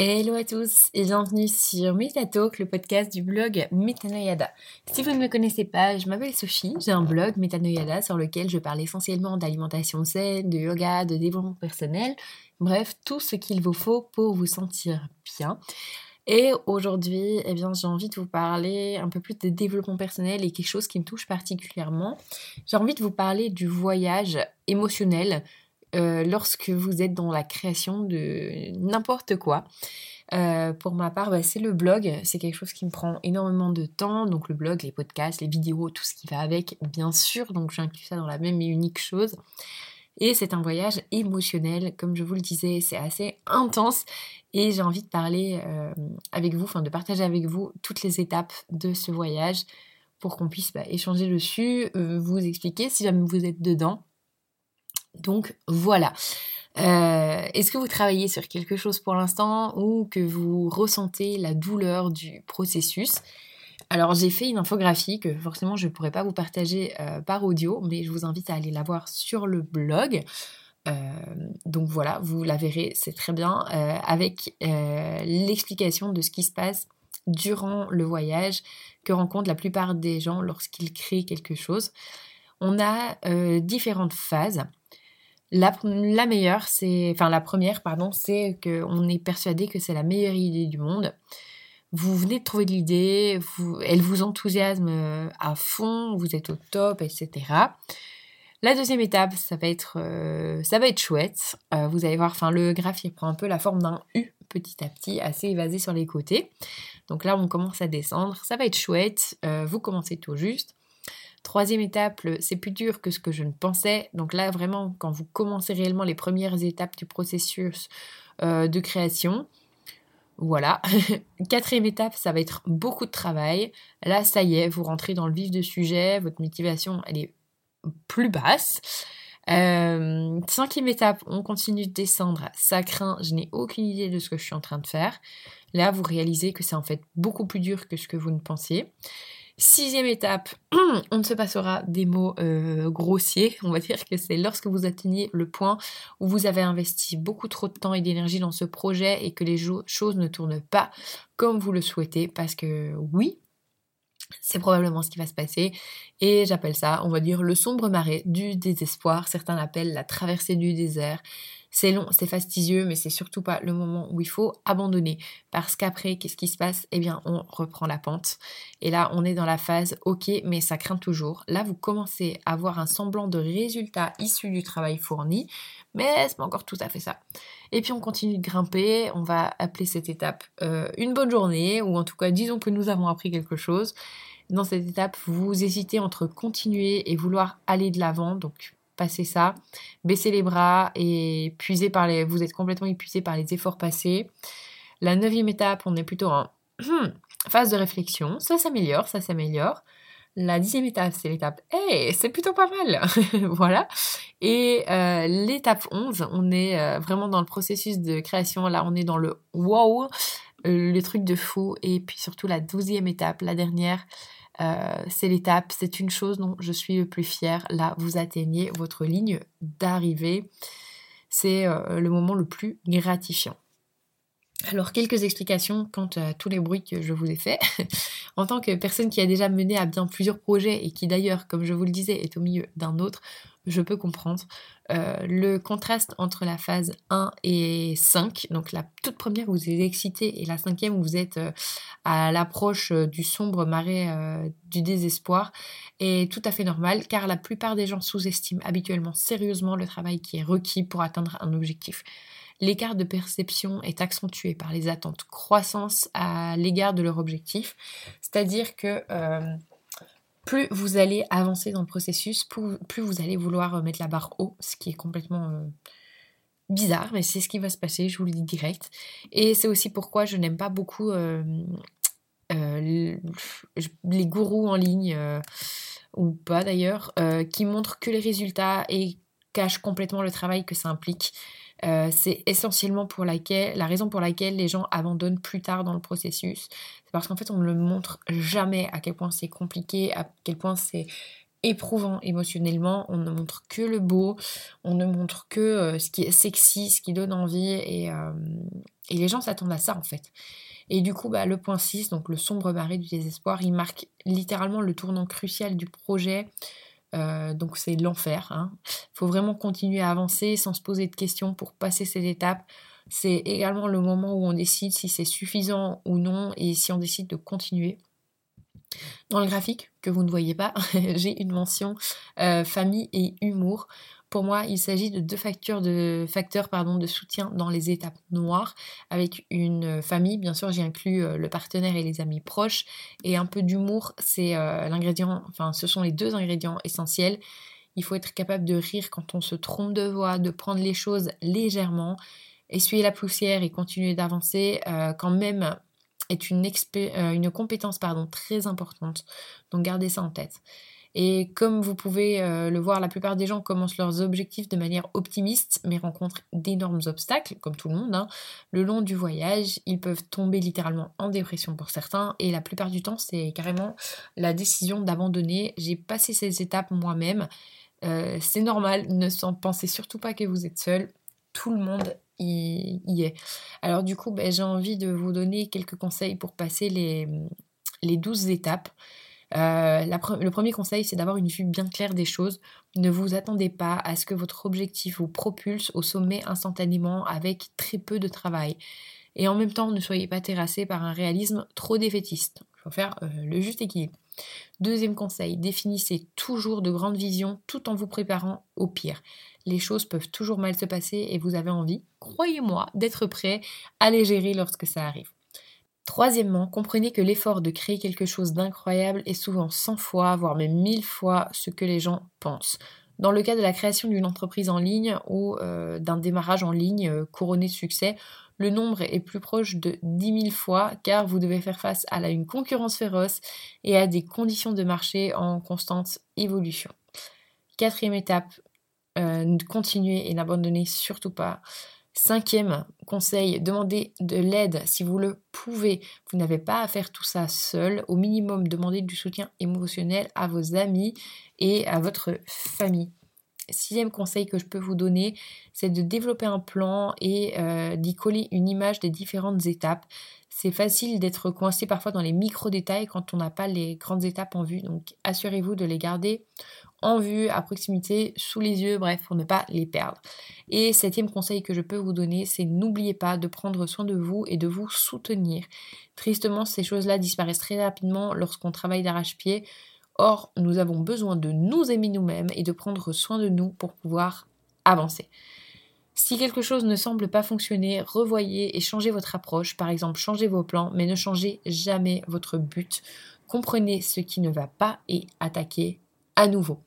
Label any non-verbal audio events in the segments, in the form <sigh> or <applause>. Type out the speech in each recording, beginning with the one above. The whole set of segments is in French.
Hello à tous et bienvenue sur Metatalk, le podcast du blog Metanoyada. Si vous ne me connaissez pas, je m'appelle Sophie, j'ai un blog Metanoyada sur lequel je parle essentiellement d'alimentation saine, de yoga, de développement personnel, bref, tout ce qu'il vous faut pour vous sentir bien. Et aujourd'hui, eh bien, j'ai envie de vous parler un peu plus de développement personnel et quelque chose qui me touche particulièrement. J'ai envie de vous parler du voyage émotionnel euh, lorsque vous êtes dans la création de n'importe quoi. Euh, pour ma part, bah, c'est le blog. C'est quelque chose qui me prend énormément de temps. Donc le blog, les podcasts, les vidéos, tout ce qui va avec, bien sûr. Donc j'inclus ça dans la même et unique chose. Et c'est un voyage émotionnel, comme je vous le disais, c'est assez intense. Et j'ai envie de parler euh, avec vous, enfin de partager avec vous toutes les étapes de ce voyage pour qu'on puisse bah, échanger dessus, vous expliquer si jamais vous êtes dedans donc voilà. Euh, est-ce que vous travaillez sur quelque chose pour l'instant ou que vous ressentez la douleur du processus? Alors j'ai fait une infographie que forcément je ne pourrais pas vous partager euh, par audio, mais je vous invite à aller la voir sur le blog. Euh, donc voilà, vous la verrez, c'est très bien, avec l'explication de ce qui se passe durant le voyage que rencontrent la plupart des gens lorsqu'ils créent quelque chose. On a différentes phases. La, meilleure, c'est, enfin la première, pardon, c'est qu'on est persuadé que c'est la meilleure idée du monde. Vous venez de trouver de l'idée, elle vous enthousiasme euh, à fond, vous êtes au top, etc. La deuxième étape, ça va être, euh, ça va être chouette. Euh, vous allez voir, enfin le graphique prend un peu la forme d'un U petit à petit, assez évasé sur les côtés. Donc là, on commence à descendre. Ça va être chouette. vous commencez tout juste. Troisième étape, c'est plus dur que ce que je ne pensais. Donc là, vraiment, quand vous commencez réellement les premières étapes du processus euh, de création, voilà. <laughs> Quatrième étape, ça va être beaucoup de travail. Là, ça y est, vous rentrez dans le vif du sujet, votre motivation, elle est plus basse. Euh, cinquième étape, on continue de descendre. Ça craint, je n'ai aucune idée de ce que je suis en train de faire. Là, vous réalisez que c'est en fait beaucoup plus dur que ce que vous ne pensiez. Sixième étape, <clears throat> on ne se passera des mots euh, grossiers. On va dire que c'est lorsque vous atteignez le point où vous avez investi beaucoup trop de temps et d'énergie dans ce projet et que les choses ne tournent pas comme vous le souhaitez. Parce que oui, c'est probablement ce qui va se passer. Et j'appelle ça, on va dire, le sombre marais du désespoir. Certains l'appellent la traversée du désert. C'est long, c'est fastidieux, mais c'est surtout pas le moment où il faut abandonner. Parce qu'après, qu'est-ce qui se passe? Eh bien, on reprend la pente. Et là, on est dans la phase OK, mais ça craint toujours. Là, vous commencez à avoir un semblant de résultat issu du travail fourni, mais c'est pas encore tout à fait ça. Et puis on continue de grimper, on va appeler cette étape euh, une bonne journée, ou en tout cas disons que nous avons appris quelque chose. Dans cette étape, vous hésitez entre continuer et vouloir aller de l'avant, donc passer ça, baisser les bras et puiser par les, vous êtes complètement épuisé par les efforts passés. La neuvième étape, on est plutôt en phase de réflexion, ça s'améliore, ça s'améliore. La dixième étape, c'est l'étape Hey, c'est plutôt pas mal <laughs> Voilà. Et euh, l'étape 11, on est euh, vraiment dans le processus de création. Là, on est dans le wow, le truc de fou. Et puis surtout, la douzième étape, la dernière, euh, c'est l'étape, c'est une chose dont je suis le plus fière. Là, vous atteignez votre ligne d'arrivée. C'est euh, le moment le plus gratifiant. Alors, quelques explications quant à tous les bruits que je vous ai faits. <laughs> en tant que personne qui a déjà mené à bien plusieurs projets et qui d'ailleurs, comme je vous le disais, est au milieu d'un autre, je peux comprendre. Euh, le contraste entre la phase 1 et 5, donc la toute première où vous êtes excité et la cinquième où vous êtes euh, à l'approche euh, du sombre marais du désespoir, est tout à fait normal car la plupart des gens sous-estiment habituellement sérieusement le travail qui est requis pour atteindre un objectif. L'écart de perception est accentué par les attentes croissance à l'égard de leur objectif, c'est-à-dire que plus vous allez avancer dans le processus, plus, vous allez vouloir euh, mettre la barre haut, ce qui est complètement euh, bizarre, mais c'est ce qui va se passer, je vous le dis direct. Et c'est aussi pourquoi je n'aime pas beaucoup euh, les gourous en ligne, ou pas d'ailleurs, qui montrent que les résultats et cachent complètement le travail que ça implique. Euh, c'est essentiellement pour laquelle, la raison pour laquelle les gens abandonnent plus tard dans le processus. C'est parce qu'en fait, on ne le montre jamais à quel point c'est compliqué, à quel point c'est éprouvant émotionnellement, on ne montre que le beau, on ne montre que euh, ce qui est sexy, ce qui donne envie, et, euh, et les gens s'attendent à ça en fait. Et du coup, bah, le point 6, donc le sombre marée du désespoir, il marque littéralement le tournant crucial du projet. Euh, donc c'est l'enfer. Il hein. faut vraiment continuer à avancer sans se poser de questions pour passer cette étape. C'est également le moment où on décide si c'est suffisant ou non et si on décide de continuer. Dans le graphique que vous ne voyez pas, <laughs> j'ai une mention euh, famille et humour. Pour moi, il s'agit de deux facteurs de, soutien dans les étapes noires. Avec une famille, bien sûr, j'ai inclus euh, le partenaire et les amis proches. Et un peu d'humour, c'est euh, l'ingrédient, enfin, ce sont les deux ingrédients essentiels. Il faut être capable de rire quand on se trompe de voix, de prendre les choses légèrement, essuyer la poussière et continuer d'avancer euh, quand même est une, compétence très importante. Donc gardez ça en tête. Et comme vous pouvez euh, le voir, la plupart des gens commencent leurs objectifs de manière optimiste, mais rencontrent d'énormes obstacles, comme tout le monde. Hein. Le long du voyage, ils peuvent tomber littéralement en dépression pour certains, et la plupart du temps, c'est carrément la décision d'abandonner. J'ai passé ces étapes moi-même. Euh, c'est normal, ne pensez surtout pas que vous êtes seul. Tout le monde y, est. Alors du coup, ben, j'ai envie de vous donner quelques conseils pour passer les, les 12 étapes. Euh, le premier conseil, c'est d'avoir une vue bien claire des choses. Ne vous attendez pas à ce que votre objectif vous propulse au sommet instantanément avec très peu de travail. Et en même temps, ne soyez pas terrassé par un réalisme trop défaitiste. Il faut faire euh, le juste équilibre. Deuxième conseil, définissez toujours de grandes visions tout en vous préparant au pire. Les choses peuvent toujours mal se passer et vous avez envie, croyez-moi, d'être prêt à les gérer lorsque ça arrive. Troisièmement, comprenez que l'effort de créer quelque chose d'incroyable est souvent 100 fois, voire même 1000 fois ce que les gens pensent. Dans le cas de la création d'une entreprise en ligne ou euh, d'un démarrage en ligne euh, couronné de succès, le nombre est plus proche de 10 000 fois car vous devez faire face à une concurrence féroce et à des conditions de marché en constante évolution. Quatrième étape, euh, continuez et n'abandonnez surtout pas. Cinquième conseil, demandez de l'aide si vous le pouvez. Vous n'avez pas à faire tout ça seul. Au minimum, demandez du soutien émotionnel à vos amis et à votre famille. Sixième conseil que je peux vous donner, c'est de développer un plan et euh, d'y coller une image des différentes étapes. C'est facile d'être coincé parfois dans les micro-détails quand on n'a pas les grandes étapes en vue. Donc assurez-vous de les garder en vue, à proximité, sous les yeux, bref, pour ne pas les perdre. Et septième conseil que je peux vous donner, c'est n'oubliez pas de prendre soin de vous et de vous soutenir. Tristement, ces choses-là disparaissent très rapidement lorsqu'on travaille d'arrache-pied. Or, nous avons besoin de nous aimer nous-mêmes et de prendre soin de nous pour pouvoir avancer. Si quelque chose ne semble pas fonctionner, revoyez et changez votre approche. Par exemple, changez vos plans, mais ne changez jamais votre but. Comprenez ce qui ne va pas et attaquez à nouveau.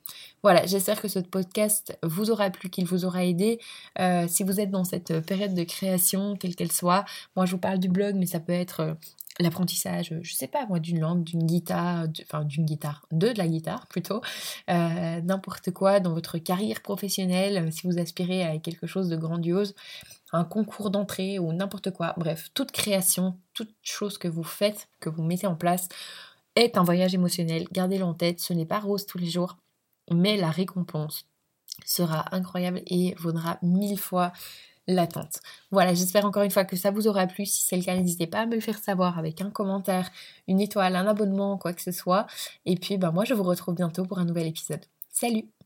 Voilà, j'espère que ce podcast vous aura plu, qu'il vous aura aidé. Euh, si vous êtes dans cette période de création, quelle qu'elle soit, moi je vous parle du blog, mais ça peut être euh, l'apprentissage, je sais pas moi, d'une langue, d'une guitare, enfin d'une guitare, de, de la guitare plutôt, euh, n'importe quoi dans votre carrière professionnelle, si vous aspirez à quelque chose de grandiose, un concours d'entrée ou n'importe quoi, bref, toute création, toute chose que vous faites, que vous mettez en place, est un voyage émotionnel. Gardez-le en tête, ce n'est pas rose tous les jours, mais la récompense sera incroyable et vaudra mille fois l'attente. Voilà, j'espère encore une fois que ça vous aura plu. Si c'est le cas, n'hésitez pas à me le faire savoir avec un commentaire, une étoile, un abonnement, quoi que ce soit. Et puis, bah, moi, je vous retrouve bientôt pour un nouvel épisode. Salut